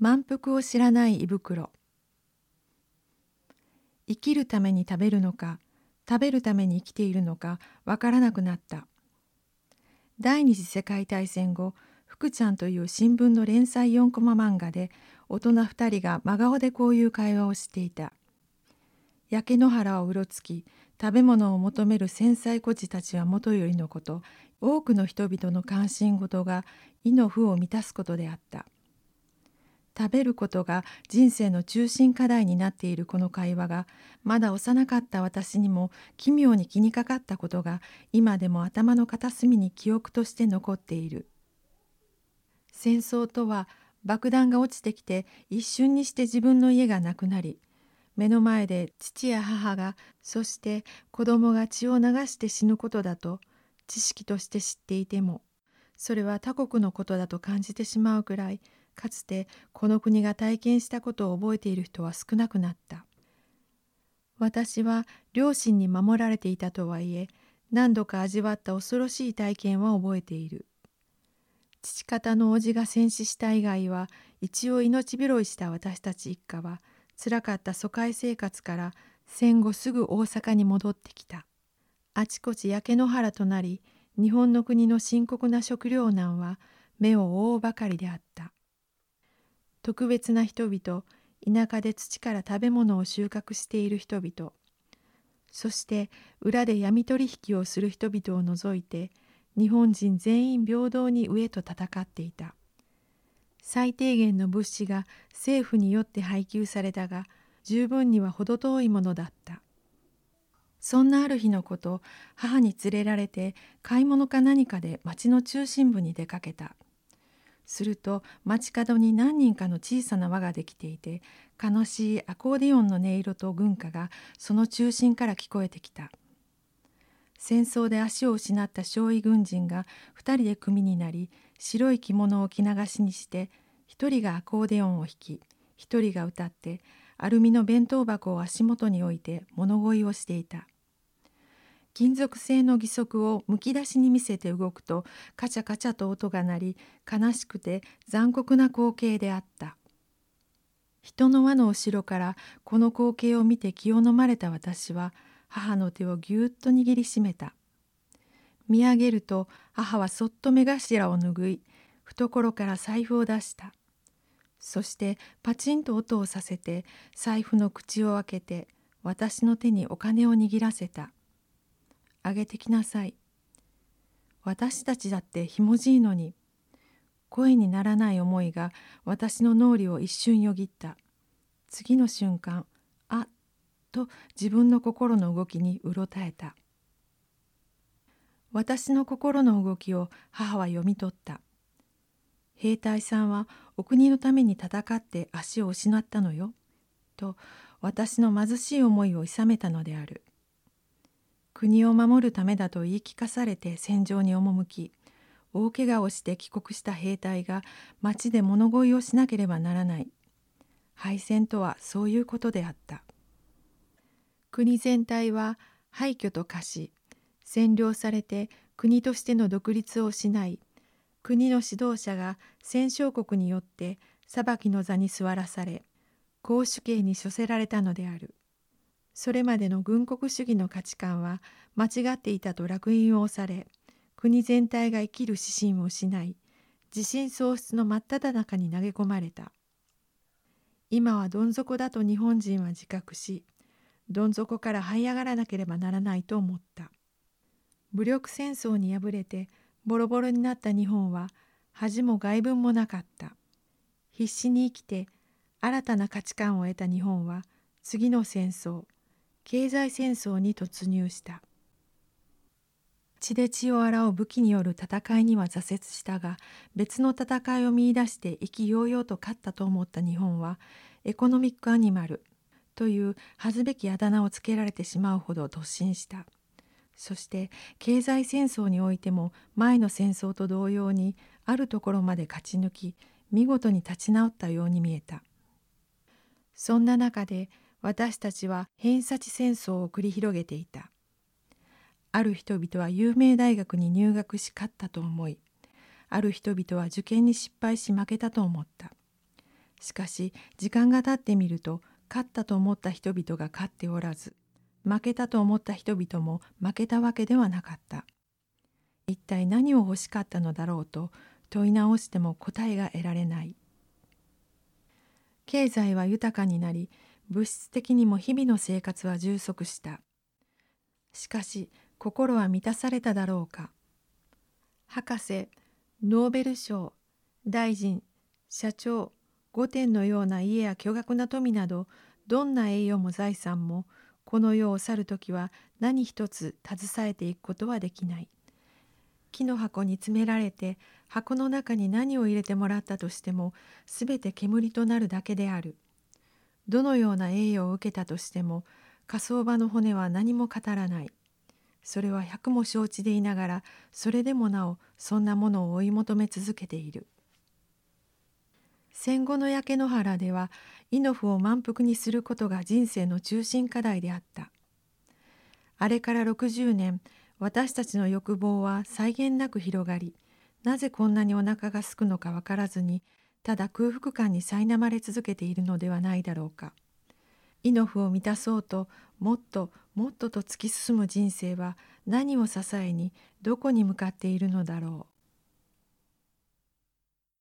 満腹を知らない胃袋。生きるために食べるのか食べるために生きているのかわからなくなった。第二次世界大戦後福ちゃんという新聞の連載4コマ漫画で大人2人が真顔でこういう会話をしていた。焼け野原をうろつき食べ物を求める繊細孤児たちはもとよりのこと多くの人々の関心事が意の負を満たすことであった。食べることが人生の中心課題になっているこの会話がまだ幼かった私にも奇妙に気にかかったことが今でも頭の片隅に記憶として残っている。戦争とは爆弾が落ちてきて一瞬にして自分の家がなくなり目の前で父や母がそして子供が血を流して死ぬことだと知識として知っていてもそれは他国のことだと感じてしまうくらいかつてこの国が体験したことを覚えている人は少なくなった。私は両親に守られていたとはいえ何度か味わった恐ろしい体験は覚えている。父方の叔父が戦死した以外は一応命拾いした私たち一家はつらかった疎開生活から戦後すぐ大阪に戻ってきた。あちこち焼け野原となり日本の国の深刻な食糧難は目を覆うばかりであった。特別な人々田舎で土から食べ物を収穫している人々。そして裏で闇取引をする人々を除いて日本人全員平等に飢えと戦っていた。最低限の物資が政府によって配給されたが十分には程遠いものだった。そんなある日のこと母に連れられて買い物か何かで町の中心部に出かけた。すると街角に何人かの小さな輪ができていて悲しいアコーディオンの音色と軍歌がその中心から聞こえてきた戦争で足を失った少尉軍人が2人で組になり白い着物を着流しにして1人がアコーディオンを弾き1人が歌ってアルミの弁当箱を足元に置いて物乞いをしていた。金属製の義足をむき出しに見せて動くとカチャカチャと音が鳴り悲しくて残酷な光景であった。人の輪の後ろからこの光景を見て気を飲まれた私は母の手をぎゅっと握りしめた。見上げると母はそっと目頭を拭い懐から財布を出した。そしてパチンと音をさせて財布の口を開けて私の手にお金を握らせた。あげてきなさい。私たちだってひもじいのに。声にならない思いが私の脳裏を一瞬よぎった。次の瞬間、あっと自分の心の動きにうろたえた。私の心の動きを母は読み取った。兵隊さんはお国のために戦って足を失ったのよ。と私の貧しい思いをいさめたのである。国を守るためだと言い聞かされて戦場に赴き大怪我をして帰国した兵隊が町で物乞いをしなければならない。敗戦とはそういうことであった。国全体は廃墟と化し占領されて国としての独立を失い。国の指導者が戦勝国によって裁きの座に座らされ公主刑に処せられたのである。それまでの軍国主義の価値観は間違っていたと烙印を押され国全体が生きる指針を失い自信喪失の真っ只中に投げ込まれた。今はどん底だと日本人は自覚しどん底から這い上がらなければならないと思った。武力戦争に敗れてボロボロになった日本は恥も外聞もなかった。必死に生きて新たな価値観を得た日本は次の戦争。経済戦争に突入した。血で血を洗う武器による戦いには挫折したが別の戦いを見いだして意気揚々と勝ったと思った日本はエコノミックアニマルという恥ずべきあだ名をつけられてしまうほど突進した。そして経済戦争においても前の戦争と同様にあるところまで勝ち抜き見事に立ち直ったように見えた。そんな中で私たちは偏差値戦争を繰り広げていた。ある人々は有名大学に入学し勝ったと思い、ある人々は受験に失敗し負けたと思った。しかし時間が経ってみると勝ったと思った人々が勝っておらず負けたと思った人々も負けたわけではなかった一体何を欲しかったのだろうと問い直しても答えが得られない経済は豊かになり物質的にも日々の生活は充足した。しかし心は満たされただろうか。博士ノーベル賞大臣社長御殿のような家や巨額な富などどんな栄養も財産もこの世を去る時は何一つ携えていくことはできない。木の箱に詰められて箱の中に何を入れてもらったとしても全て煙となるだけである。どのような栄誉を受けたとしても火葬場の骨は何も語らない。それは百も承知でいながらそれでもなおそんなものを追い求め続けている。戦後の焼け野原では猪ノを満腹にすることが人生の中心課題であった。あれから60年私たちの欲望は際限なく広がりなぜこんなにお腹がすくのか分からずにただ空腹感に苛まれ続けているのではないだろうか。イノフを満たそうともっともっとと突き進む人生は何を支えにどこに向かっているのだろう。